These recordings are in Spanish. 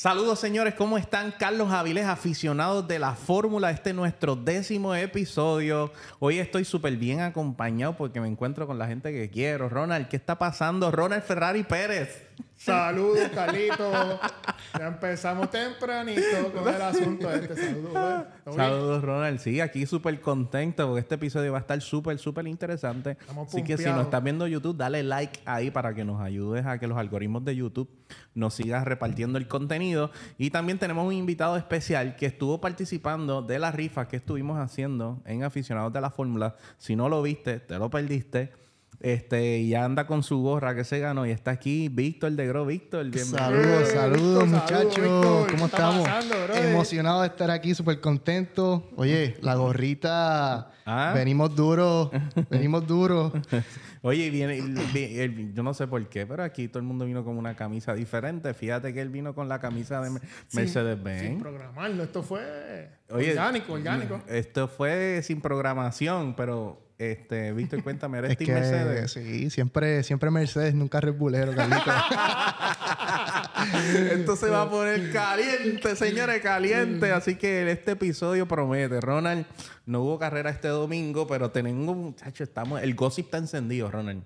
Saludos señores, ¿cómo están? Carlos Avilés, aficionados de la fórmula. Este es nuestro décimo episodio. Hoy estoy súper bien acompañado porque me encuentro con la gente que quiero. Ronald, ¿qué está pasando? Ronald Ferrari Pérez. Saludos, Carlito. Ya empezamos tempranito con el asunto este. Saludos, Saludos, Ronald. Sí, aquí súper contento porque este episodio va a estar súper, súper interesante. Así que si nos estás viendo YouTube, dale like ahí para que nos ayudes a que los algoritmos de YouTube nos sigan repartiendo el contenido. Y también tenemos un invitado especial que estuvo participando de la rifa que estuvimos haciendo en Aficionados de la Fórmula. Si no lo viste, te lo perdiste. Este, y anda con su gorra que se ganó. Y está aquí Víctor de Gro. Víctor, bienvenido. Saludos, saludos, muchachos. ¿Cómo estamos? Emocionado de estar aquí, súper contento. Oye, la gorrita. ¿Ah? Venimos duros, venimos duros. Oye, viene, yo no sé por qué, pero aquí todo el mundo vino con una camisa diferente. Fíjate que él vino con la camisa de Mercedes-Benz. Sin, programarlo, esto fue orgánico, orgánico. Esto fue sin programación, pero este, Víctor, cuéntame, ¿eres Team Mercedes? Sí, siempre, siempre Mercedes, nunca Red Bullero, Carlito. Esto se va a poner caliente, señores, caliente. Así que este episodio promete. Ronald, no hubo carrera este domingo, pero tenemos, muchachos, estamos, el gossip está encendido, Ronald.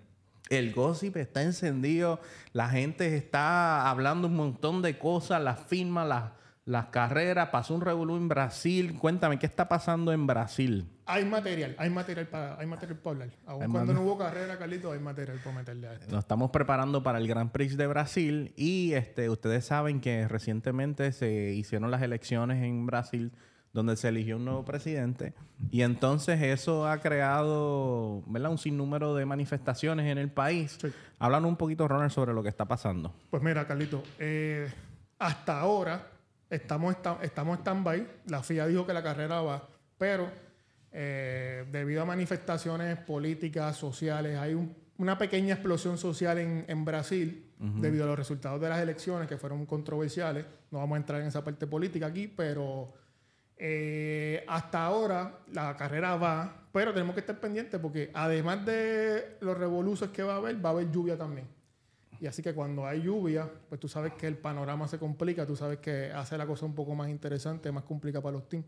El gossip está encendido. La gente está hablando un montón de cosas, las firmas, las las carreras, pasó un revolú en Brasil. Cuéntame, ¿qué está pasando en Brasil? Hay material, hay material para, hay material para hablar. Aún cuando no hubo carrera, Carlito, hay material para meterle a esto. Nos estamos preparando para el Grand Prix de Brasil y este, ustedes saben que recientemente se hicieron las elecciones en Brasil donde se eligió un nuevo presidente y entonces eso ha creado ¿verdad? un sinnúmero de manifestaciones en el país. Sí. un poquito, Ronald, sobre lo que está pasando. Pues mira, Carlito, eh, hasta ahora Estamos, estamos stand-by. La FIA dijo que la carrera va, pero eh, debido a manifestaciones políticas, sociales, hay una pequeña explosión social en, Brasil debido a los resultados de las elecciones que fueron controversiales. No vamos a entrar en esa parte política aquí, pero eh, hasta ahora la carrera va, pero tenemos que estar pendientes porque además de los revoluciones que va a haber, va a haber lluvia también. Y así que cuando hay lluvia, pues tú sabes que el panorama se complica, tú sabes que hace la cosa un poco más interesante, más complicada para los teams.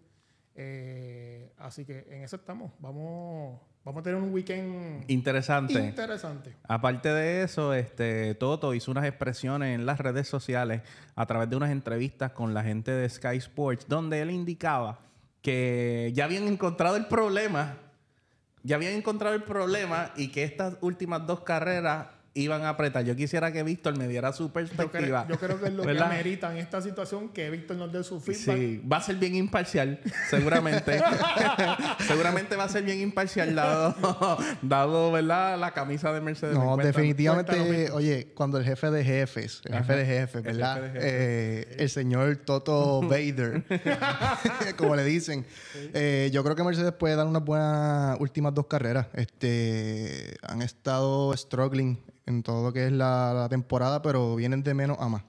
Eh, así que en eso estamos. Vamos, vamos a tener un weekend interesante. Interesante. Aparte de eso, este Toto hizo unas expresiones en las redes sociales a través de unas entrevistas con la gente de Sky Sports, donde él indicaba que ya habían encontrado el problema, ya habían encontrado el problema y que estas últimas dos carreras iban a apretar. Yo quisiera que Víctor me diera su perspectiva. Yo creo, que es lo que amerita en esta situación que Víctor nos dé su feedback. Sí, va a ser bien imparcial, seguramente. seguramente va a ser bien imparcial dado, dado ¿verdad? la camisa de Mercedes. No, definitivamente, oye, cuando el jefe de jefes, el jefe de jefes, ¿verdad? Eh, el señor Toto Vader, como le dicen, eh, yo creo que Mercedes puede dar unas buenas últimas dos carreras. Este, han estado struggling en todo lo que es la, temporada, pero vienen de menos a más.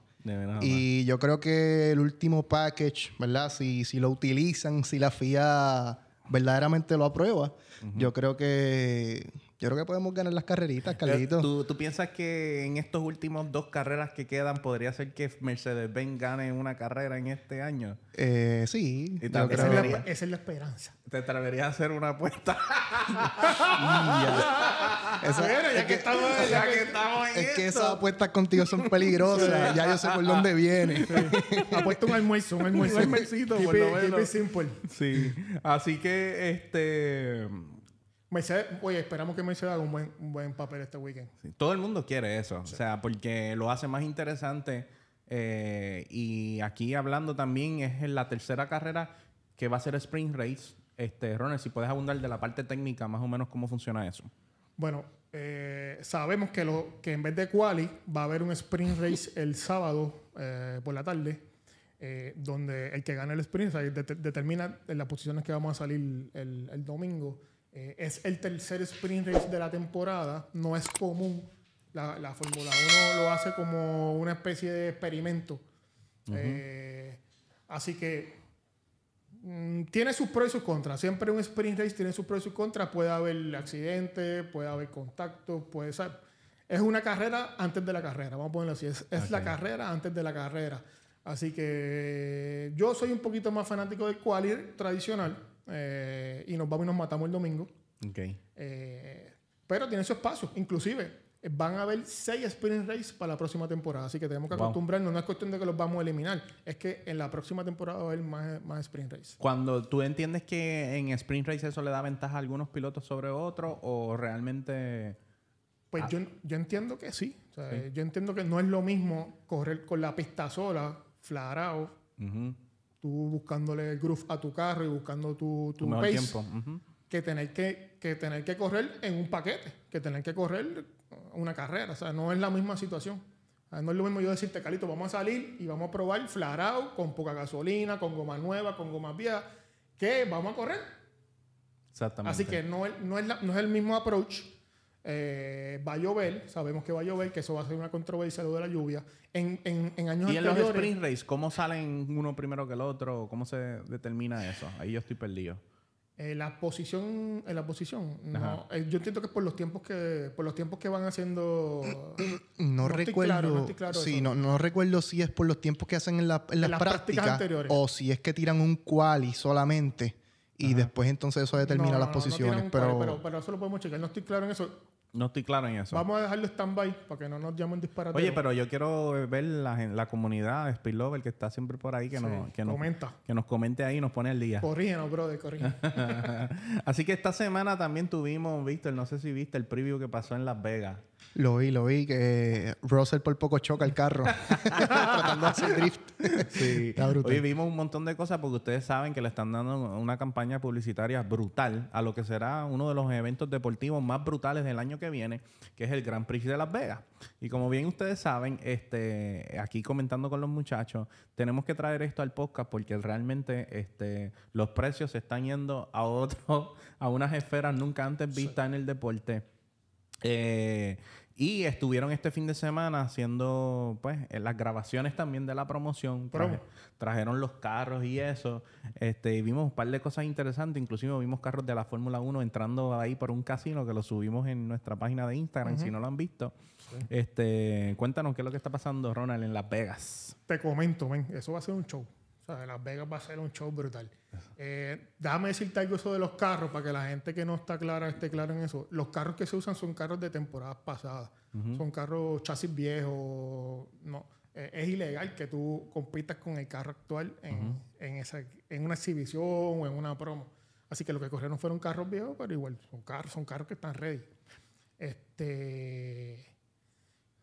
y yo creo que el último package, ¿verdad? Si, si lo utilizan, si la FIA verdaderamente lo aprueba, yo creo que yo creo que podemos ganar las carreritas, Carlitos. ¿Tú, ¿Tú, piensas que en estos últimos dos carreras que quedan podría ser que Mercedes-Benz gane una carrera en este año? Eh, sí. esa, es la, esa, es la, esperanza. ¿Te atreverías a hacer una apuesta? ya, es que, estamos, ya que estamos en Es que esas apuestas contigo son peligrosas. ya yo sé por dónde viene. Apuesto un almuerzo, un almuerzo. Un almuercito, por lo menos. simple. Sí. Así que, este Mercedes, oye, esperamos que Mercedes haga un buen, un buen papel este weekend. todo el mundo quiere eso, o sea, porque lo hace más interesante. Eh, y aquí hablando también es en la tercera carrera que va a ser Spring Race. Este, Ronald, si puedes abundar de la parte técnica, más o menos cómo funciona eso. Bueno, eh, sabemos que, lo, que en vez de quali va a haber un sprint race el sábado eh, por la tarde, donde el que gane el sprint race determina las posiciones que vamos a salir el, el domingo. Eh, es el tercer sprint race de la temporada. No es común. La, la Fórmula 1 lo hace como una especie de experimento. Eh, así que mm, tiene sus pros y sus contras. Siempre un sprint race tiene sus pros y sus contras. Puede haber accidentes, puede haber contactos, puede ser. Es una carrera antes de la carrera, vamos a ponerlo así. Es, la carrera antes de la carrera. Así que yo soy un poquito más fanático del quali tradicional eh, y nos vamos y nos matamos el domingo. Okay. Eh, pero tiene su espacio. Inclusive, van a haber seis sprint race para la próxima temporada. Así que tenemos que acostumbrarnos. No es cuestión de que los vamos a eliminar. Es que en la próxima temporada va a haber más, más sprint race. Cuando tú entiendes que en sprint race eso le da ventaja a algunos pilotos sobre otros o realmente... Pues ah. yo, yo, entiendo que sí. Yo entiendo que no es lo mismo correr con la pista sola, flarado, tú buscándole el groove a tu carro y buscando tu, tu, pace, tiempo. que, tener que, que tener que correr en un paquete, que tener que correr una carrera. O sea, no es la misma situación. No es lo mismo yo decirte, Calito, vamos a salir y vamos a probar flarado, con poca gasolina, con goma nueva, con goma vieja, que vamos a correr. Exactamente. Así que no, no, es, no es el mismo approach. Eh, va a llover, sabemos que va a llover, que eso va a ser una controversia lo de la lluvia. En, en, en años ¿Y en los sprint race, cómo salen uno primero que el otro? ¿Cómo se determina eso? Ahí yo estoy perdido. Eh, la posición, en la posición, no. Eh, yo entiendo que es por los tiempos que, por los tiempos que van haciendo. No, recuerdo. no, no, recuerdo si es por los tiempos que hacen en, la, en, las, prácticas, anteriores. o si es que tiran un quali solamente y después entonces eso determina las posiciones. pero... pero... pero, eso lo podemos checar. No estoy claro en eso. No estoy claro en eso. Vamos a dejarlo stand-by para que no nos llamen disparate. Oye, pero yo quiero ver la, la comunidad Spillover que está siempre por ahí, que, nos, que, comenta. que nos comente ahí y nos pone el día. Corrígenos, brother, corrígenos. Así que esta semana también tuvimos, Víctor, no sé si viste el preview que pasó en Las Vegas. Lo vi, lo vi, que Russell por poco choca el carro tratando de hacer drift. sí. Hoy vimos un montón de cosas porque ustedes saben que le están dando una campaña publicitaria brutal a lo que será uno de los eventos deportivos más brutales del año que viene, que es el Grand Prix de Las Vegas. Y como bien ustedes saben, este, aquí comentando con los muchachos, tenemos que traer esto al podcast porque realmente este, los precios se están yendo a otro, a unas esferas nunca antes vistas en el deporte. Eh, y estuvieron este fin de semana haciendo pues las grabaciones también de la promoción. trajeron los carros y eso. Este, vimos un par de cosas interesantes. Inclusive vimos carros de la Fórmula 1 entrando ahí por un casino que lo subimos en nuestra página de Instagram, si no lo han visto. Este, cuéntanos qué es lo que está pasando, Ronald, en Las Vegas. Te comento, eso va a ser un show. O sea, Las Vegas va a ser un show brutal. Eh, déjame decirte algo eso de los carros para que la gente que no está clara esté clara en eso. Los carros que se usan son carros de temporadas pasadas. Son carros chasis viejos. No, eh, es ilegal que tú compitas con el carro actual en, en, esa, en una exhibición o en una promo. Así que lo que corrieron fueron carros viejos, pero igual son carros, son carros que están ready. Este.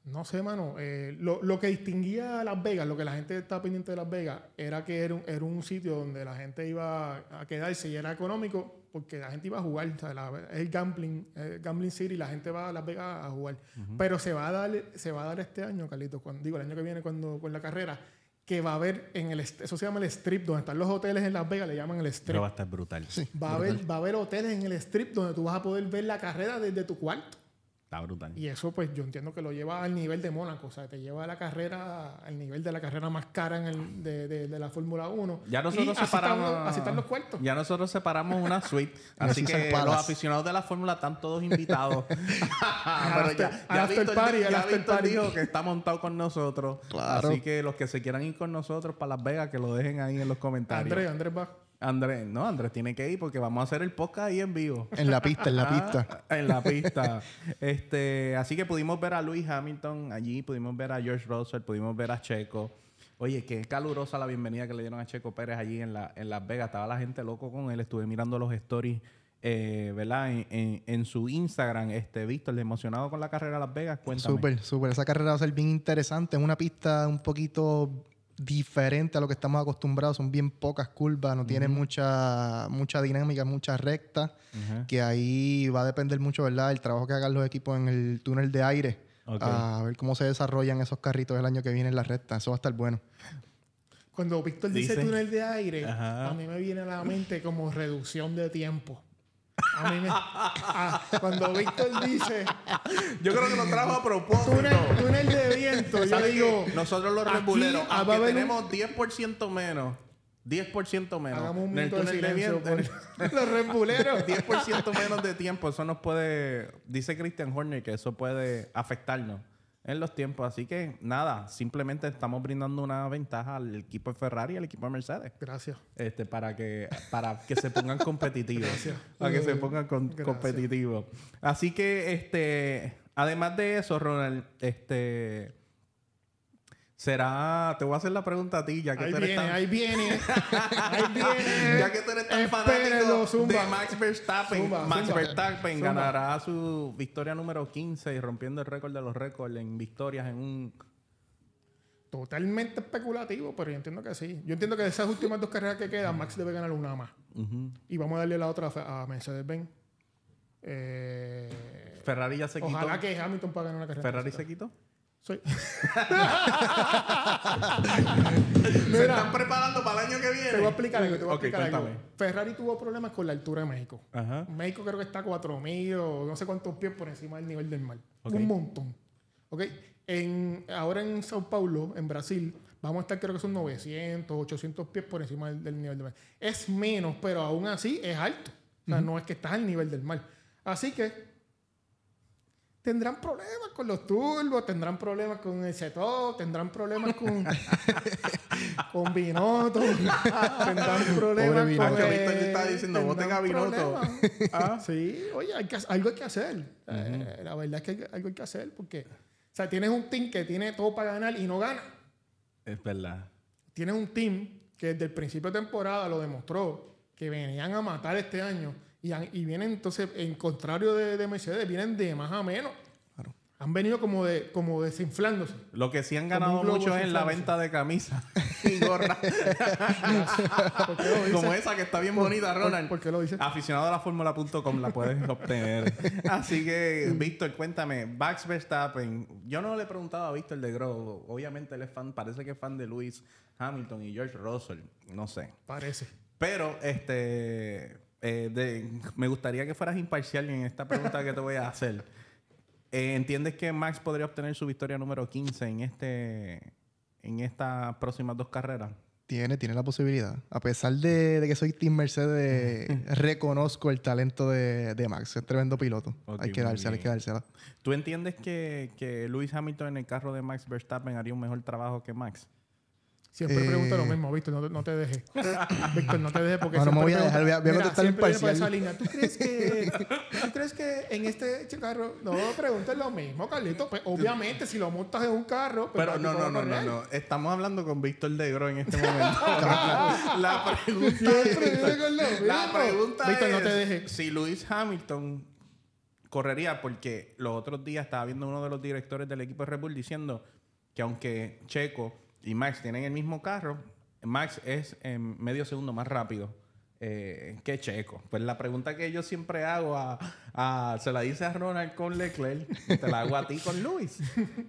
No sé, mano. Eh, lo, que distinguía a Las Vegas, lo que la gente estaba pendiente de Las Vegas, era que era un, era un sitio donde la gente iba a quedarse y era económico porque la gente iba a jugar. O sea, es el gambling, el gambling city, la gente va a Las Vegas a jugar. Pero se va a dar, se va a dar este año, Carlitos, cuando, digo, el año que viene cuando con la carrera, que va a haber en el eso se llama el strip donde están los hoteles en Las Vegas le llaman el strip va a estar brutal va a haber va a haber hoteles en el strip donde tú vas a poder ver la carrera desde tu cuarto brutal. Y eso, pues, yo entiendo que lo lleva al nivel de Mónaco. O sea, te lleva a la carrera, al nivel de la carrera más cara en el, de, de, la Fórmula 1. Ya nosotros separamos. Así están, los cuartos. Ya nosotros separamos una suite. así que los aficionados de la Fórmula están todos invitados. Pero ya, ya Víctor, dijo que está montado con nosotros. Así que los que se quieran ir con nosotros para Las Vegas, que lo dejen ahí en los comentarios. Andrés, Andrés va. Andrés, no, Andrés tiene que ir porque vamos a hacer el podcast ahí en vivo. En la pista, en la pista. en la pista. este, así que pudimos ver a Luis Hamilton allí, pudimos ver a George Russell, pudimos ver a Checo. Oye, qué calurosa la bienvenida que le dieron a Checo Pérez allí en, la, en Las Vegas. Estaba la gente loco con él. Estuve mirando los stories, eh, ¿verdad? En, en, su Instagram, este, Víctor, emocionado con la carrera de Las Vegas. Cuéntame. Súper, súper. Esa carrera va a ser bien interesante. Es una pista un poquito diferente a lo que estamos acostumbrados. Son bien pocas curvas, no tiene mucha, mucha dinámica, mucha recta. Que ahí va a depender mucho, ¿verdad? El trabajo que hagan los equipos en el túnel de aire. A ver cómo se desarrollan esos carritos el año que viene en la recta. Eso va a estar bueno. Cuando Víctor dice, túnel de aire, a mí me viene a la mente como reducción de tiempo. A mí me, ah, cuando Víctor dice. Yo creo que lo trajo a propósito. Túnel, de viento. Yo digo. Nosotros los rembuleros, aunque tenemos 10% menos. 10% menos. Hagamos un minuto de, de viento. los rembuleros. 10% menos de tiempo. Eso nos puede. Dice Christian Horner que eso puede afectarnos. En los tiempos. Así que nada, simplemente estamos brindando una ventaja al equipo de Ferrari y al equipo de Mercedes. Gracias. Este, para que, para que se pongan competitivos. Gracias. Para que se pongan competitivos. Así que, este, además de eso, Ronald, este Será, te voy a hacer la pregunta a ti, ya que ahí tú eres viene, tan... Ahí viene, ahí viene. ya que tú eres tan fanático de Max Verstappen. Max Verstappen ganará su victoria número 15 y rompiendo el récord de los récords en victorias en un... Totalmente especulativo, pero yo entiendo que sí. Yo entiendo que de esas últimas dos carreras que quedan, Max debe ganar una más. Y vamos a darle la otra a Mercedes-Benz. Eh... Ferrari ya se quitó. Ojalá que Hamilton pueda ganar una carrera. ¿Ferrari se quitó? Soy... Se están preparando para el año que viene. Te voy a explicar algo. Te voy a explicar algo. Ferrari tuvo problemas con la altura de México. México creo que está a 4.000 o no sé cuántos pies por encima del nivel del mar. Un montón. Okay. En, ahora en Sao Paulo, en Brasil, vamos a estar creo que son 900, 800 pies por encima del, nivel del mar. Es menos, pero aún así es alto. O sea, no es que estás al nivel del mar. Así que tendrán problemas con los turbos, tendrán problemas con el setup, tendrán problemas con, con Binotto, tendrán problemas con... Binotto. está diciendo, voten a Binotto. ah, sí, oye, hay que, algo hay que hacer. Eh, la verdad es que algo hay que hacer porque... O sea, tienes un team que tiene todo para ganar y no gana. Es verdad. Tienes un team que desde el principio de temporada lo demostró que venían a matar este año y, vienen entonces, en contrario de, Mercedes, vienen de más a menos. Han venido como de como desinflándose. Lo que sí han ganado mucho es la venta de camisas y gorras. como esa que está bien bonita, Ronald. ¿Por, qué lo dices? Aficionado a la fórmula.com la puedes obtener. Así que, Víctor, cuéntame. Max Verstappen. Yo no le he preguntado a Víctor de Gro. Obviamente él es fan, parece que es fan de Lewis Hamilton y George Russell. No sé. Parece. Pero, este eh, me gustaría que fueras imparcial en esta pregunta que te voy a hacer. Eh, ¿Entiendes que Max podría obtener su victoria número 15 en, este, en estas próximas dos carreras? Tiene, tiene la posibilidad. A pesar de, que soy Team Mercedes, reconozco el talento de, Max. Es tremendo piloto. hay que dársela, hay que dársela. ¿Tú entiendes que, que Lewis Hamilton en el carro de Max Verstappen haría un mejor trabajo que Max? Siempre pregunto lo eh. mismo, Víctor, no, no te dejes. Víctor, no te dejes porque no, no me voy a dejar, voy a, voy a contestar imparcial. Esa línea. ¿Tú crees, que, ¿Tú crees que en este carro... No, preguntes lo mismo, Carlito. Pues obviamente, si lo montas en un carro... Pues, Pero no, no, no, no, no. Estamos hablando con Víctor Degro en este momento. la pregunta es... La pregunta Víctor, no te dejes. Si Luis Hamilton correría, porque los otros días estaba viendo uno de los directores del equipo de Red Bull diciendo que aunque Checo y Max tienen el mismo carro, Max es en medio segundo más rápido eh, que Checo. Pues la pregunta que yo siempre hago a, se la dice a Ronald con Leclerc, te la hago a ti con Luis.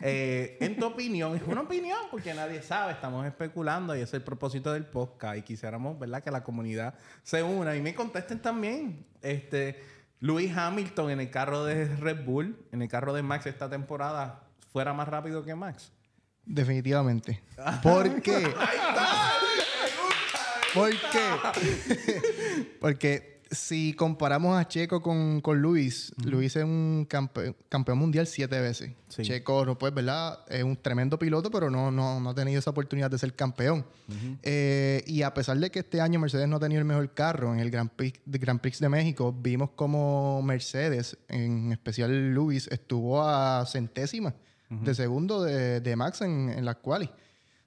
Eh, en tu opinión, es una opinión porque nadie sabe, estamos especulando y es el propósito del podcast y quisiéramos, ¿verdad? Que la comunidad se una y me contesten también. Este, Luis Hamilton en el carro de Red Bull, en el carro de Max esta temporada, fuera más rápido que Max. Definitivamente. ¿Por qué? ¿Por qué? Porque si comparamos a Checo con, con Luis, Luis es un campeón mundial siete veces. Checo, no pues, ¿verdad? Es un tremendo piloto, pero no, no, ha tenido esa oportunidad de ser campeón. Eh, y a pesar de que este año Mercedes no ha tenido el mejor carro en el Grand Prix, de Grand Prix de México, vimos como Mercedes, en especial Luis, estuvo a centésima de segundo de, de Max en, en las quali.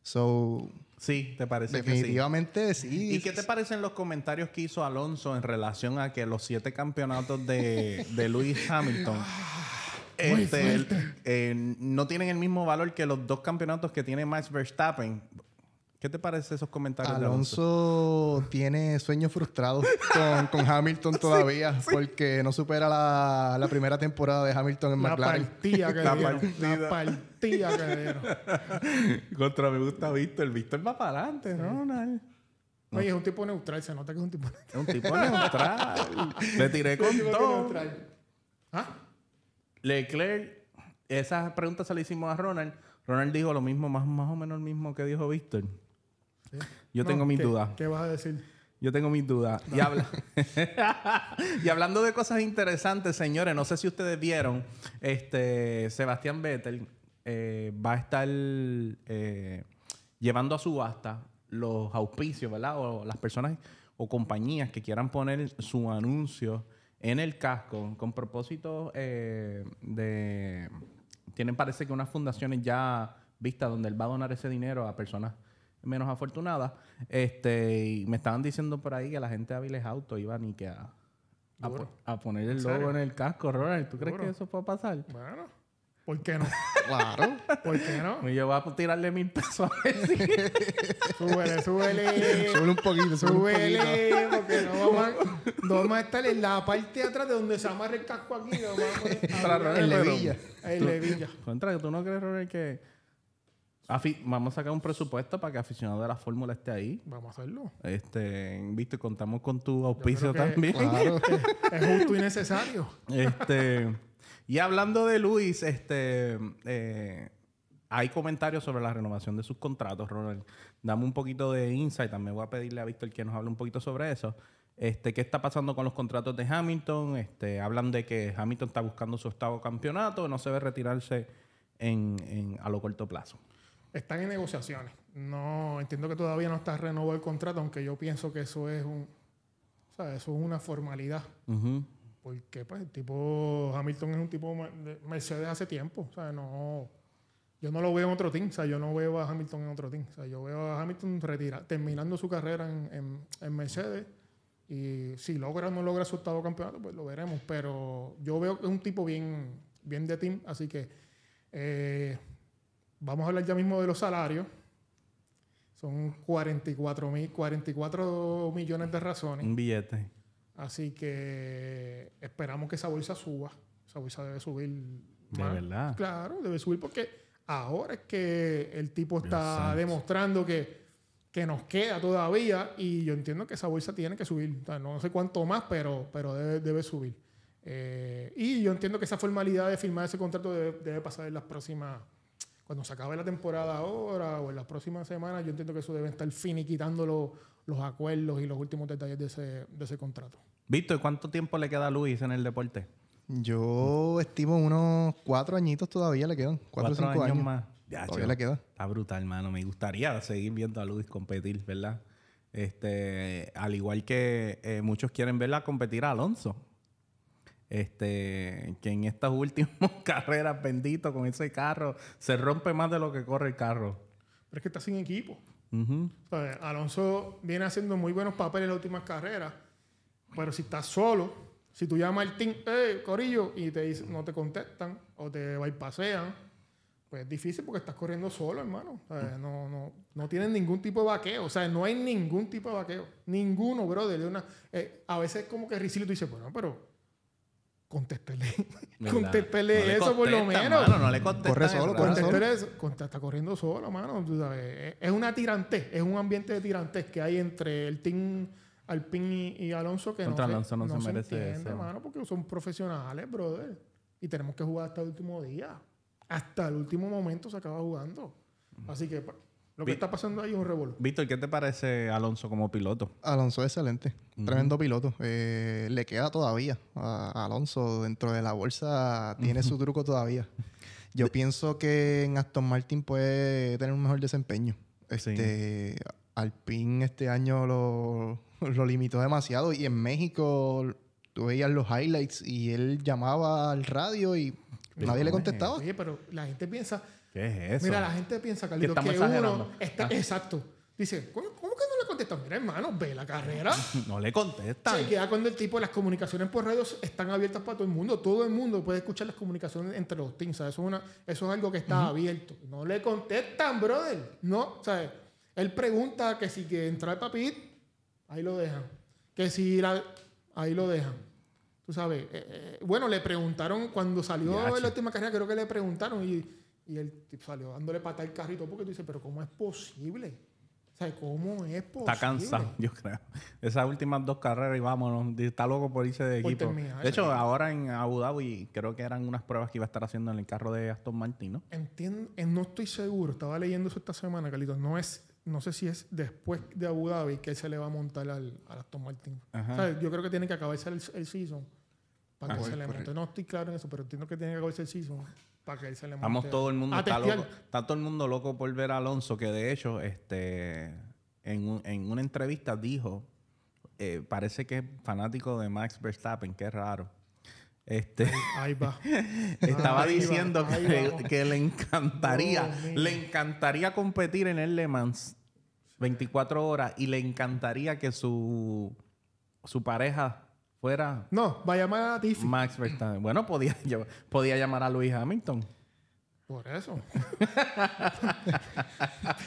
So, sí, ¿te parece definitivamente que sí? sí? ¿Y qué te parecen los comentarios que hizo Alonso en relación a que los siete campeonatos de, de Lewis Hamilton este, eh, no tienen el mismo valor que los dos campeonatos que tiene Max Verstappen? ¿Qué te parece esos comentarios? Alonso, tiene sueños frustrados con, Hamilton todavía porque no supera la, primera temporada de Hamilton en McLaren. Partida que la partida. La partida que dieron. Contra me gusta Víctor. Víctor va para adelante, ¿no? no. Oye, es un tipo neutral. Se nota que es un tipo neutral. Es un tipo neutral. Le tiré con todo. ¿Ah? Leclerc, esa pregunta se la hicimos a Ronald. Ronald dijo lo mismo, más, más o menos lo mismo que dijo Víctor. Yo tengo mis dudas. ¿Qué vas a decir? Yo tengo mis dudas. Y, habla y hablando de cosas interesantes, señores, no sé si ustedes vieron, este Sebastián Vettel eh, va a estar eh, llevando a subasta los auspicios, ¿verdad? O las personas o compañías que quieran poner su anuncio en el casco con propósito eh, de... Tienen parece que unas fundaciones ya vistas donde él va a donar ese dinero a personas menos afortunadas. Este, y me estaban diciendo por ahí que la gente de Aviles Auto iba ni que a, a, poner el logo en el casco, Ronald. ¿Tú crees que eso puede pasar? Bueno, ¿por qué no? claro. ¿Por qué no? Yo voy a tirarle mil pesos a ver si... súbele, súbele. Súbele un poquito, súbele. porque no vamos, a, no vamos a estar en la parte de atrás de donde se amarra el casco aquí. No vamos a, en Levilla. En Levilla. Contra, ¿tú no crees, Ronald, que vamos a sacar un presupuesto para que aficionado de la fórmula esté ahí. Vamos a hacerlo. Este, viste, contamos con tu auspicio también. es, justo y necesario. Este, y hablando de Luis, este, eh, hay comentarios sobre la renovación de sus contratos, Ronald. Dame un poquito de insight. También voy a pedirle a Víctor que nos hable un poquito sobre eso. Este, ¿Qué está pasando con los contratos de Hamilton? Este, hablan de que Hamilton está buscando su octavo campeonato, no se ve retirarse en, a lo corto plazo. Están en negociaciones. No entiendo que todavía no está renovado el contrato, aunque yo pienso que eso es un, o sea, eso es una formalidad. Porque pues el tipo Hamilton es un tipo de Mercedes hace tiempo, o sea, no yo no lo veo en otro team, o sea, yo no veo a Hamilton en otro team, o sea, yo veo a Hamilton retira, terminando su carrera en, en, Mercedes y si logra o no logra su octavo campeonato, pues lo veremos, pero yo veo que es un tipo bien, bien de team, así que eh, Vamos a hablar ya mismo de los salarios. Son 44, mil, 44 millones de razones. Un billete. Así que esperamos que esa bolsa suba. Esa bolsa debe subir. De verdad. Claro, debe subir porque ahora es que el tipo está demostrando que, nos queda todavía y yo entiendo que esa bolsa tiene que subir. no sé cuánto más, pero, pero debe, subir. Eh, y yo entiendo que esa formalidad de firmar ese contrato debe pasar en las próximas cuando se acabe la temporada ahora o en las próximas semanas, yo entiendo que eso debe estar finiquitando los, los acuerdos y los últimos detalles de ese, de ese contrato. Víctor, ¿cuánto tiempo le queda a Luis en el deporte? Yo estimo unos cuatro añitos todavía le quedan. Cuatro, o cinco años, más. Ya, todavía le queda. Está brutal, hermano. Me gustaría seguir viendo a Luis competir, ¿verdad? Este, al igual que eh, muchos quieren verla competir a Alonso este, que en estas últimas carreras, bendito, con ese carro, se rompe más de lo que corre el carro. Pero es que está sin equipo. Alonso viene haciendo muy buenos papeles en las últimas carreras, pero si estás solo, si tú llamas al team, Corillo, y te dicen, no te contestan o te pasean pues es difícil porque estás corriendo solo, hermano. no, no, no tienes ningún tipo de vaqueo. O sea, no hay ningún tipo de vaqueo. Ninguno, brother. De una, eh, a veces como que Ricilio tú dices, bueno, pero contéstele. contéstele eso por lo menos. no le Corre solo, corre solo. Eso. Está corriendo solo, mano. Es una tirante, es un ambiente de tirantes que hay entre el team Alpine y, Alonso que Contra no, Alonso no, se, merece eso. Mano, porque son profesionales, brother. Y tenemos que jugar hasta el último día. Hasta el último momento se acaba jugando. Así que lo que está pasando ahí es un revuelo. Víctor, ¿qué te parece Alonso como piloto? Alonso es excelente. Tremendo piloto. Eh, le queda todavía a Alonso dentro de la bolsa. Tiene su truco todavía. Yo pienso que en Aston Martin puede tener un mejor desempeño. Este, Alpine este año lo, lo limitó demasiado. Y en México tú veías los highlights y él llamaba al radio y nadie le contestaba. Oye, pero la gente piensa ¿Qué es eso? Mira, la gente piensa, Carlitos, que, uno está... Ah. Exacto. Dice, ¿cómo, que no le contestan? Mira, hermano, ve la carrera. no le contestan. Se queda cuando el tipo, las comunicaciones por radio están abiertas para todo el mundo. Todo el mundo puede escuchar las comunicaciones entre los teams. Eso, es una, eso es algo que está abierto. No le contestan, brother. No, ¿sabes? Él pregunta que si que entra el papit, ahí lo dejan. Que si la, ahí lo dejan. Tú sabes. Eh, eh, bueno, le preguntaron cuando salió la última carrera, creo que le preguntaron y y él salió dándole pata al carrito porque tú dices, pero ¿cómo es posible? O sea, ¿cómo es posible? Está cansado, yo creo. Esas últimas dos carreras y vámonos. Está loco por irse de equipo. de hecho, ahora en Abu Dhabi creo que eran unas pruebas que iba a estar haciendo en el carro de Aston Martin, ¿no? Entiendo, eh, no estoy seguro. Estaba leyendo eso esta semana, Carlitos. No es, no sé si es después de Abu Dhabi que él se le va a montar al, Aston Martin. O sea, yo creo que tiene que acabarse el, el season Para que se le monte. No estoy claro en eso, pero entiendo que tiene que haber el season para que él se le monte. Vamos todo el mundo, está, loco, está todo el mundo loco por ver a Alonso, que de hecho, este, en, en una entrevista dijo, eh, parece que es fanático de Max Verstappen, qué raro. Este, ahí va. estaba diciendo que, le encantaría, le encantaría competir en el Le Mans 24 horas y le encantaría que su, su pareja fuera. No, va a llamar a Tiffy. Max Verstappen. Bueno, podía, podía llamar a Luis Hamilton. Por eso.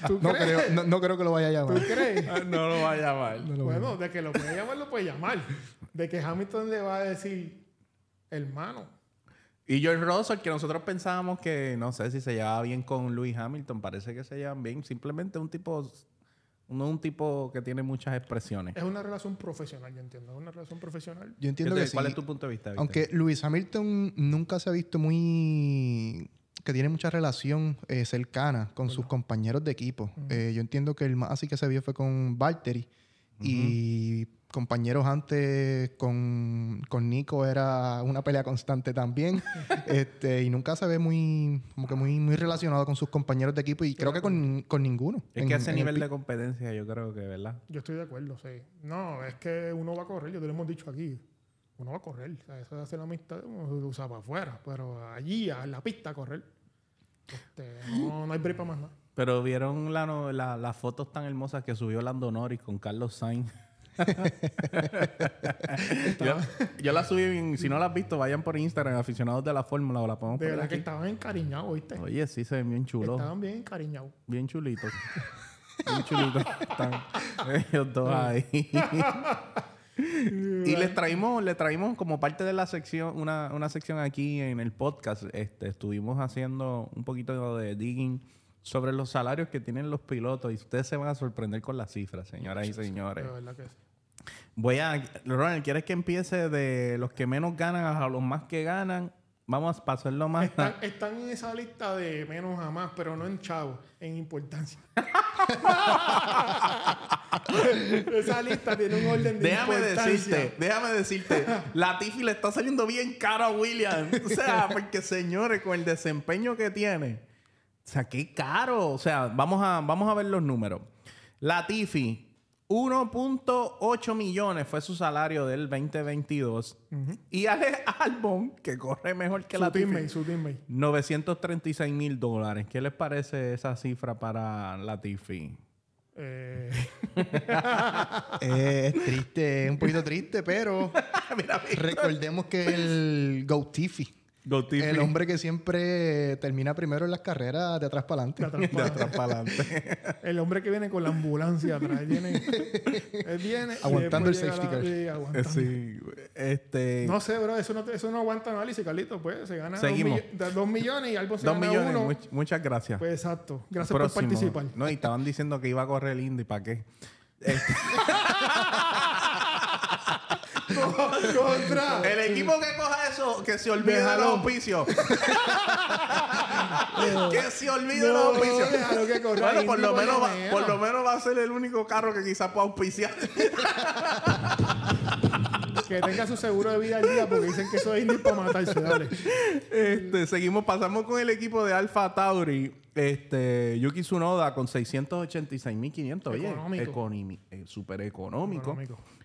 no, creo, no, creo, que lo vaya a llamar. ¿Tú crees? Ah, no lo va a llamar. bueno, de que lo puede llamar, lo puede llamar. De que Hamilton le va a decir, hermano. Y George Russell, que nosotros pensábamos que, no sé si se llevaba bien con Luis Hamilton, parece que se llevan bien. Simplemente un tipo no un tipo que tiene muchas expresiones. Es una relación profesional, yo entiendo. Es una relación profesional. Yo entiendo que ¿Cuál es tu punto de vista? Aunque Luis Hamilton nunca se ha visto muy... que tiene mucha relación eh, cercana con sus compañeros de equipo. Eh, yo entiendo que el más así que se vio fue con Valtteri. Y compañeros antes con, con, Nico era una pelea constante también. este, y nunca se ve muy, como que muy, muy relacionado con sus compañeros de equipo y creo que con, con ninguno. Es que ese nivel de competencia yo creo que, ¿verdad? Yo estoy de acuerdo, sí. No, es que uno va a correr, yo te lo hemos dicho aquí. Uno va a correr. O sea, eso de hacer la amistad uno se usa para afuera. Pero allí, a la pista, a correr. Este, no, no hay break para más nada. Pero vieron la, la, las fotos tan hermosas que subió Lando Norris con Carlos Sainz. Yo, la subí, si no la has visto, vayan por Instagram, aficionados de la fórmula, o la podemos De verdad que estaban encariñados, ¿viste? Oye, sí, se ven bien chulos. Estaban bien encariñados. Bien chulitos. bien chulitos. Están ellos dos ahí. y les traímos, les traímos como parte de la sección, una, una sección aquí en el podcast. Este, estuvimos haciendo un poquito de digging sobre los salarios que tienen los pilotos y ustedes se van a sorprender con las cifras, señoras y señores. Voy a, Ronald, ¿quieres que empiece de los que menos ganan a los más que ganan? Vamos a pasarlo más. Están, están en esa lista de menos a más, pero no en chavo, en importancia. esa lista tiene un orden de déjame Decirte, déjame decirte, la Tiffy le está saliendo bien caro a William. O sea, porque señores, con el desempeño que tiene, o sea, qué caro. O sea, vamos a, vamos a ver los números. Latifi, 1.8 millones fue su salario del 2022. Y Alex Albon, que corre mejor que su Latifi, su 936 mil dólares. ¿Qué les parece esa cifra para Latifi? Eh... eh, es triste, un poquito triste, pero recordemos que el Tiffy el hombre que siempre termina primero en las carreras de atrás para adelante. De atrás para adelante. el hombre que viene con la ambulancia atrás. Viene, él viene aguantando el safety car. Sí, este... No sé, bro. Eso no, eso no aguanta análisis, Carlito. Pues se gana Seguimos. Dos, millones y algo se dos gana millones. uno. muchas gracias. Pues exacto. Gracias por participar. No, y estaban diciendo que iba a correr el Indy. ¿Para qué? Este... Contra. El equipo que coja eso, que se olvide de los auspicios. que se olvide de los auspicios. bueno, por lo, menos va, por lo menos va a ser el único carro que quizás pueda auspiciar. que tenga su seguro de vida al día porque dicen que eso es indie para matarse. Dale. Este, seguimos, pasamos con el equipo de Alfa Tauri. Este, Yuki Tsunoda con 686.500. Oye, económico. Eh, súper económico.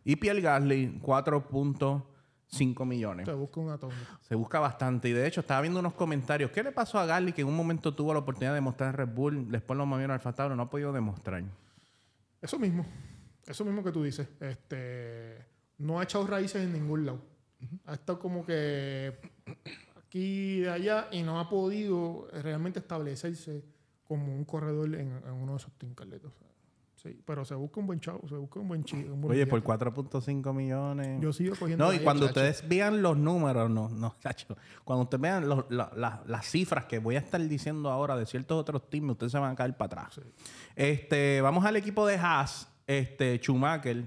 Y Pierre Gasly, 4.5 millones. Se busca un atómico. Se busca bastante. Y de hecho, estaba viendo unos comentarios. ¿Qué le pasó a Gasly que en un momento tuvo la oportunidad de demostrar en Red Bull? Después lo movieron al Tauri. No ha podido demostrar. Eso mismo. Eso mismo que tú dices. Este, no ha echado raíces en ningún lado. Ha estado como que aquí y allá y no ha podido realmente establecerse como un corredor en, uno de esos team Sí, pero se busca un buen chavo, se busca un buen chico. Oye, por 4.5 millones. Yo sigo cogiendo. No, y cuando ustedes vean los números, no, no, chacho. Cuando ustedes vean las cifras que voy a estar diciendo ahora de ciertos otros teams, ustedes se van a caer para atrás. Este, vamos al equipo de Haas, este, Schumacher.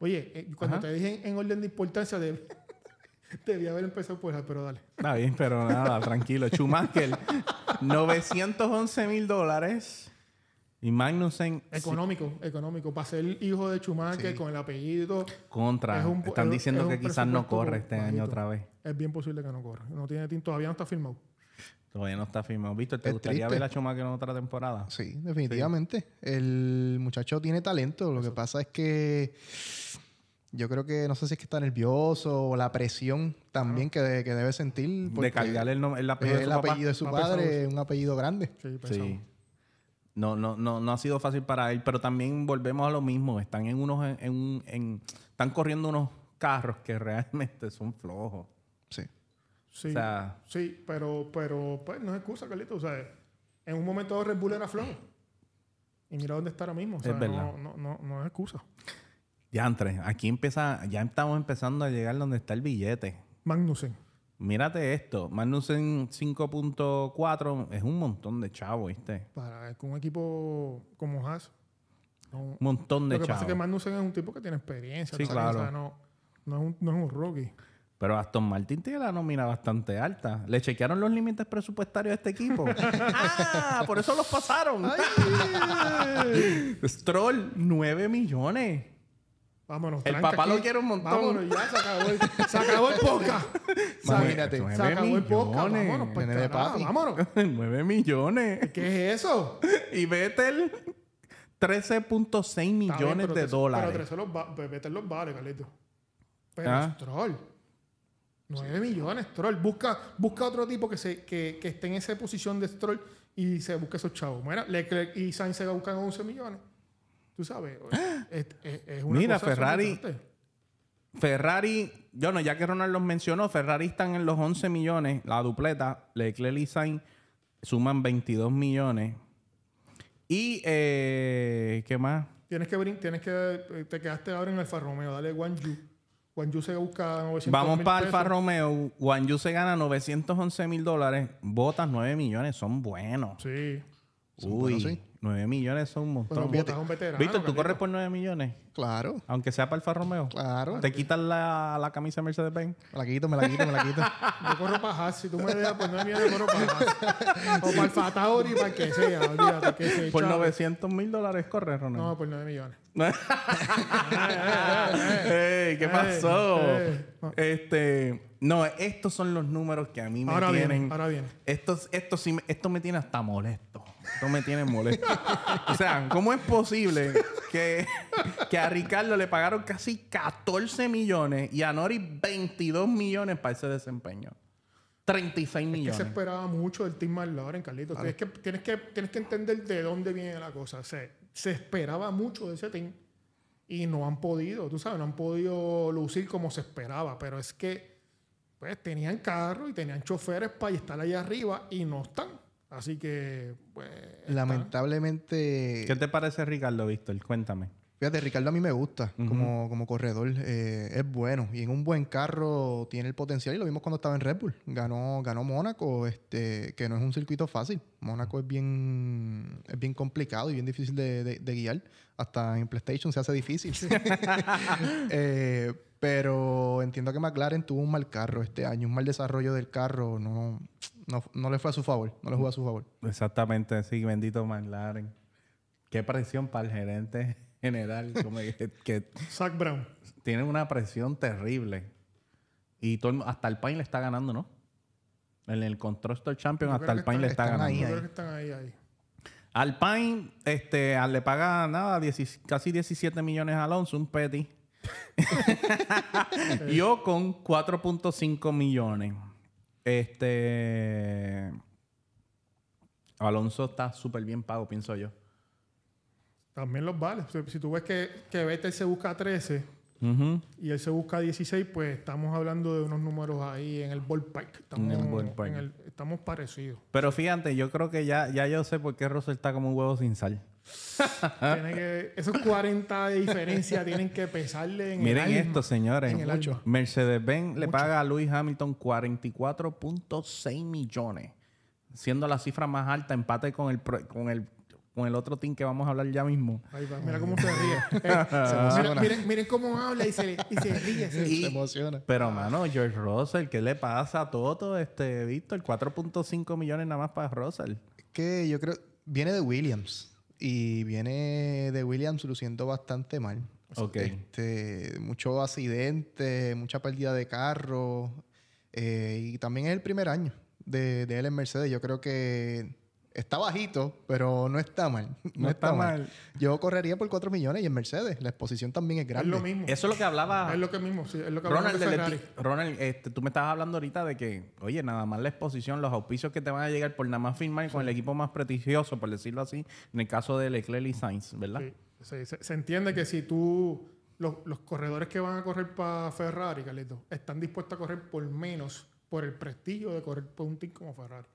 Oye, eh, cuando te dije en orden de importancia, de, debía haber empezado por pero dale. Está bien, pero nada, tranquilo. Schumacher, 911 mil dólares. Y Magnussen. Económico, económico. Para ser hijo de Schumacher con el apellido. Contra. Están diciendo que quizás no corre este año otra vez. Es bien posible que no corra. No tiene, todavía no está firmado. Todavía no está firmado. Víctor, ¿te gustaría ver a Schumacher en otra temporada? Sí, definitivamente. El muchacho tiene talento. Lo que pasa es que yo creo que no sé si es que está nervioso o la presión también que, debe sentir. De cargar el, el apellido, de su, el apellido de su padre, un apellido grande. Sí, No, no, no, no ha sido fácil para él, pero también volvemos a lo mismo. Están en unos, en, en, están corriendo unos carros que realmente son flojos. Sí. Sí, sí pero, pero pues no es excusa, Carlito. O sea, en un momento Red Bull era flojo. Y mira dónde está ahora mismo. O sea, es verdad. No, no, no, no es excusa. Ya, entre, aquí empieza, ya estamos empezando a llegar donde está el billete. Magnussen. Mírate esto, Magnussen 5.4 es un montón de chavos, ¿viste? Para un equipo como Haas. un montón de chavos. Lo que pasa es que Magnussen es un tipo que tiene experiencia. Sí, claro. no, no, es un, no es un rookie. Pero Aston Martin tiene la nómina bastante alta. Le chequearon los límites presupuestarios a este equipo. ¡Ah! Por eso los pasaron. Stroll, 9 millones. Vámonos. El papá lo quiere un montón. Vámonos, ya se acabó el, se acabó el podcast. Imagínate. Se acabó el podcast. Vámonos, pues, de vámonos. 9 millones. ¿Qué es eso? y Vettel, 13.6 millones de dólares. Pero 13 los va Vettel los vale, Carlito. Pero ¿Ah? Stroll. 9 millones, Stroll. Busca, busca otro tipo que, se, que, que esté en esa posición de Stroll y se busque esos chavos. Mira, Leclerc y Sainz se buscan 11 millones. Tú sabes, es, es, una Mira, Ferrari. Ferrari, yo no, ya que Ronald los mencionó, Ferrari están en los 11 millones, la dupleta, Leclerc y Sainz suman 22 millones. Y, eh, ¿qué más? Tienes que, tienes que, eh, te quedaste ahora en Alfa Romeo, dale Guanyu. Guanyu se busca 900 Vamos para Alfa Romeo, Guanyu se gana 911 mil dólares, botas 9 millones, son buenos. Sí. Uy, sí. 9 millones son un montón. Víctor, ¿tú corres por 9 millones? Claro. Aunque sea para Alfa Romeo. Claro. ¿Te quitas la, la camisa Mercedes-Benz? Me la quito, me la quito, me la quito. Yo corro para Haas. Si tú me dejas por 9 millones, corro para Haas. O para Alfa Tauri, para que sea. Olvídate que sea. Por 900 mil dólares corres, Ronald. No, por 9 millones. Ey, ¿Qué pasó? Este... No, estos son los números que a mí me ahora tienen. ahora bien. Estos, esto, sí, esto me tiene hasta molesto. Esto me tiene molesto. o sea, ¿cómo es posible que, que a Ricardo le pagaron casi 14 millones y a Nori 22 millones para ese desempeño? 36 millones. Es que se esperaba mucho del Team McLaren, Carlitos. Tienes, que, tienes, que, tienes que entender de dónde viene la cosa. Se, se esperaba mucho de ese team y no han podido, tú sabes, no han podido lucir como se esperaba. Pero es que pues tenían carro y tenían choferes para estar allá arriba y no están. Así que, pues. Lamentablemente. ¿Qué te parece Ricardo, Víctor? Cuéntame. Fíjate, Ricardo a mí me gusta como, como corredor. Eh, es bueno. Y en un buen carro tiene el potencial. Y lo vimos cuando estaba en Red Bull. Ganó, ganó Mónaco, este, que no es un circuito fácil. Mónaco es bien, es bien complicado y bien difícil de, guiar. Hasta en PlayStation se hace difícil. eh, pero entiendo que McLaren tuvo un mal carro este año, un mal desarrollo del carro. No, no, le fue a su favor. No le jugó a su favor. Exactamente, sí, bendito McLaren. Qué presión para el gerente general. Como que, Zach Brown. Tiene una presión terrible. Y todo, hasta el Pain le está ganando, ¿no? En el Constructor Champion hasta el Pain le está ganando. Ahí, Creo que están ahí, ahí. Alpine este, le paga nada, casi 17 millones a Alonso, un petty. Yo con 4.5 millones. Este. Alonso está súper bien pago, pienso yo. También los vale. Si, tú ves que, que Vettel se busca 13 y él se busca 16, pues estamos hablando de unos números ahí en el ballpark. Estamos, estamos parecidos. Pero fíjate, yo creo que ya, ya yo sé por qué Russell está como un huevo sin sal. esos 40 de diferencia tienen que pesarle en Miren esto, señores. Mercedes-Benz le paga a Lewis Hamilton 44.6 millones, siendo la cifra más alta, empate con el, con el con el otro team que vamos a hablar ya mismo. mira cómo se ríe. Eh, miren, cómo habla y se, y se ríe. Se, emociona. Pero, mano, George Russell, ¿qué le pasa a Toto, este, Víctor? 4.5 millones nada más para Russell. Que yo creo... Viene de Williams. y viene de Williams luciendo bastante mal. Ok. Este, mucho accidente, mucha pérdida de carro. eh, y también es el primer año de, de él en Mercedes. Yo creo que está bajito, pero no está mal. No, está, mal. Yo correría por 4 millones y en Mercedes. La exposición también es Es grande. lo mismo. Eso es lo que hablaba Es lo que mismo, sí. Es lo que Ronald. de Ferrari. Ronald, este, tú me estabas hablando ahorita de que, oye, nada más la exposición, los auspicios que te van a llegar por nada más firmar con el equipo más prestigioso, por decirlo así, en el caso de Leclerc y Sainz, ¿verdad? Sí, sí, se, se entiende que si tú, los, los corredores que van a correr para Ferrari, Carlito, están dispuestos a correr por menos por el prestigio de correr por un team como Ferrari.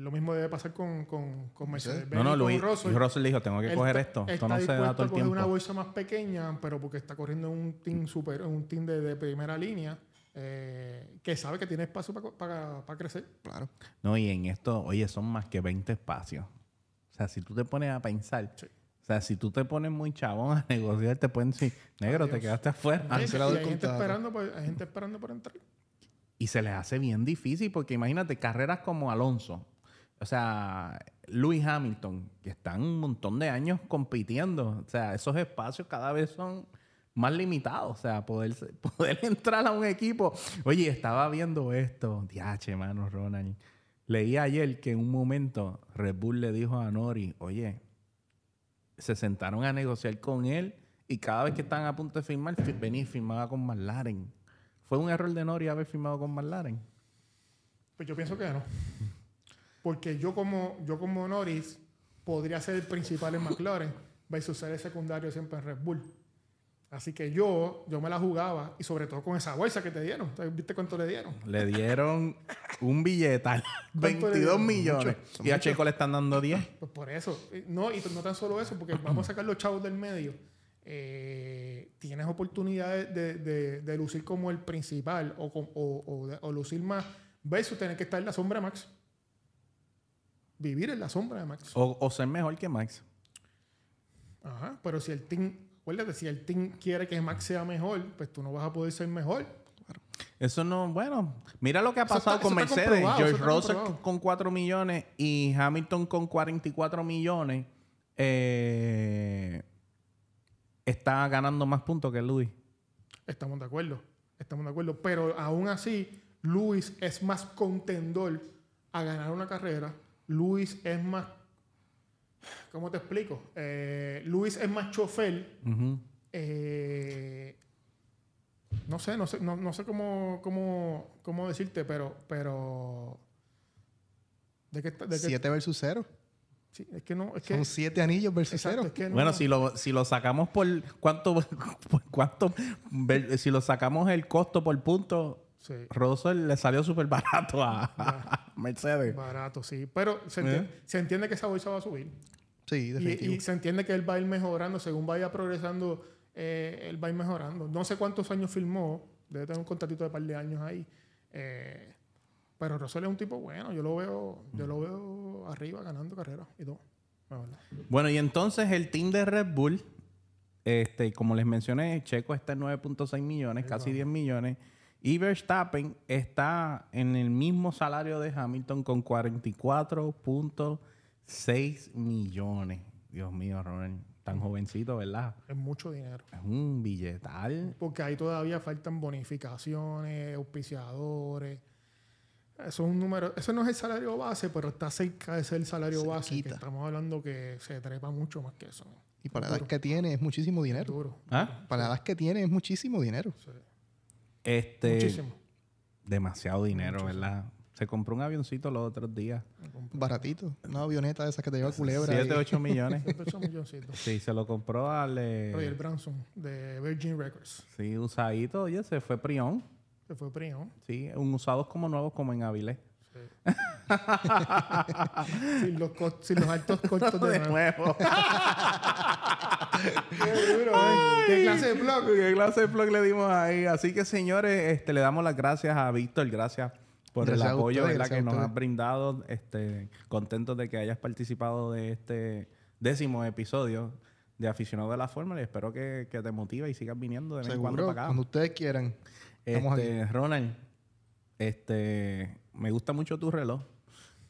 Lo mismo debe pasar con, con, con Mercedes. No, no, Luis Russell, Russell, dijo, tengo que coger está- esto. Esto no se da todo el coger una tiempo. bolsa más pequeña, pero porque está corriendo en un team super, un team de, de primera línea, eh, que sabe que tiene espacio para crecer. Claro. No, y en esto, oye, son más que 20 espacios. O sea, si tú te pones a pensar, Sí. o sea, si tú te pones muy chabón a negociar, te pueden decir, negro, te quedaste afuera. Sí, el hay gente esperando, por, hay gente esperando por entrar. Y se les hace bien difícil porque imagínate carreras como Alonso, o sea, Lewis Hamilton, que están un montón de años compitiendo. O sea, esos espacios cada vez son más limitados. O sea, poder, poder entrar a un equipo. Oye, estaba viendo esto. Diache, mano, Ronald. Leí ayer que en un momento Red Bull le dijo a Nori, oye, se sentaron a negociar con él y cada vez que estaban a punto de firmar, fi- venía y firmaba con McLaren. ¿Fue un error de Nori haber firmado con McLaren? Pues yo pienso que no. Porque yo como, yo como Norris podría ser el principal en McLaren versus ser el secundario siempre en Red Bull. Así que yo, yo me la jugaba y sobre todo con esa bolsa que te dieron. ¿Viste cuánto le dieron? Le dieron un billetal, ¿Cuánto le 22 dieron? millones. Mucho, y a. Checo le están dando 10. Pues por eso. No, y no tan solo eso, porque vamos a sacar los chavos del medio. Eh, tienes oportunidades de, de- de lucir como el principal o, o- o de- o lucir más versus tener que estar en la sombra Max. Vivir en la sombra de Max. O, o ser mejor que Max. Ajá, pero si el team, acuérdate, si el team quiere que Max sea mejor, pues tú no vas a poder ser mejor. Eso no, bueno, mira lo que ha pasado está- con Mercedes. George Russell con 4 millones y Hamilton con 44 millones eh, está ganando más puntos que Luis. Estamos de acuerdo, estamos de acuerdo. Pero aún así, Luis es más contendor a ganar una carrera. Luis es más, ¿cómo te explico? Eh, Luis es más chofer. Eh, no sé, no sé, no, no sé cómo, cómo, cómo decirte, pero, pero ¿de qué, de qué- 7 versus 0. sí, es que no, es que Son 7 anillos versus Exacto, 0. es que no- Bueno, si lo, si lo sacamos por cuánto, por cuánto, ver- si lo sacamos el costo por punto, Sí, Russell le salió súper barato a, a Mercedes. barato, sí. Pero se, ¿Eh? se entiende que esa bolsa va a subir. Sí, definitivo. y se entiende que él va a ir mejorando. Según vaya progresando, eh, él va a ir mejorando. No sé cuántos años filmó. Debe tener un contratito de par de años ahí. Eh, pero Russell es un tipo bueno. Yo lo veo, yo lo veo arriba ganando carreras y todo. Bueno, y entonces el team de Red Bull, este, como les mencioné, Checo está en 9.6 millones, casi 10 millones. Y Verstappen está en el mismo salario de Hamilton con 44.6 millones. Dios mío, Ronald, tan jovencito, ¿verdad? Es mucho dinero. Es un billetal. Porque ahí todavía faltan bonificaciones, auspiciadores. Eso es un número. Eso no es el salario base, pero está cerca de ser el salario base. Que estamos hablando que se trepa mucho más que eso. Y para la edad que tiene es muchísimo dinero. Duro. ¿Ah? Para la edad que tiene es muchísimo dinero. Sí. Este, Muchísimo. Demasiado dinero, ¿verdad? Se compró un avioncito los otros días. Baratito. Una avioneta de esas que te lleva culebra. 7, y- 8 millones. 108 milloncitos. Sí, se lo compró al... eh, Roger Branson de Virgin Records. Sí, usadito, oye, se fue prión. Se fue Prion. Sí, un usados como nuevos como en Avilés. Sin, los cos- sin los altos costos de, nuevo. Qué duro, ¿eh? ¿Qué clase de blog? ¿Qué clase de plug le dimos ahí? Así que, señores, este, le damos las gracias a Víctor. Gracias por Gracias el apoyo que nos has brindado. Este, contentos de que hayas participado de este décimo episodio de Aficionado de la Fórmula y espero que, que te motive y sigas viniendo de vez en cuando para acá. cuando ustedes quieran. Este, Ronald, este, me gusta mucho tu reloj.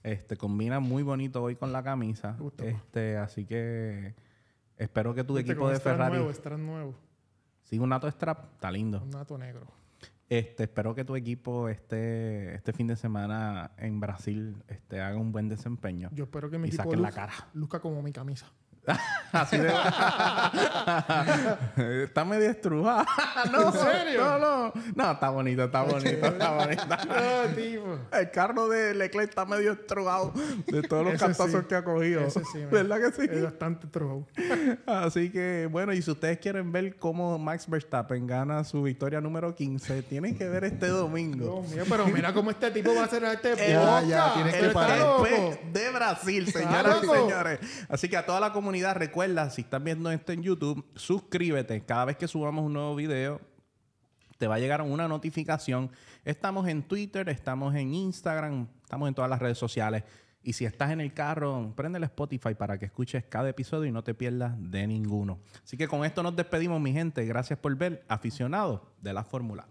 Este, combina muy bonito hoy con la camisa. Este, así que espero que tu equipo de Ferrari. Nuevo, strap nuevo. Sí, un Nato Strap, está lindo. Un Nato negro. Este, espero que tu equipo este, este fin de semana en Brasil este, haga un buen desempeño. Yo espero que mi y equipo la cara. luzca como mi camisa. Así de... está medio estrujada. no, ¿En serio? No, no. No, está bonito, está bonito, está bonito. no, El carro de Leclerc está medio estrujado de todos los cantazos que ha cogido. Ese sí, ¿Verdad que sí? Es bastante estrujado. Así que, bueno, y si ustedes quieren ver cómo Max Verstappen gana su victoria número 15, tienen que ver este domingo. Dios mío, pero mira cómo este tipo va a hacer este Ya, ya, tienes que parar. de Brasil, señoras y señores. Así que a toda la recuerda, si estás viendo esto en YouTube, suscríbete. Cada vez que subamos un nuevo video, te va a llegar una notificación. Estamos en Twitter, estamos en Instagram, estamos en todas las redes sociales. Y si estás en el carro, prende el Spotify para que escuches cada episodio y no te pierdas de ninguno. Así que con esto nos despedimos, mi gente. Gracias por ver, aficionados de la fórmula.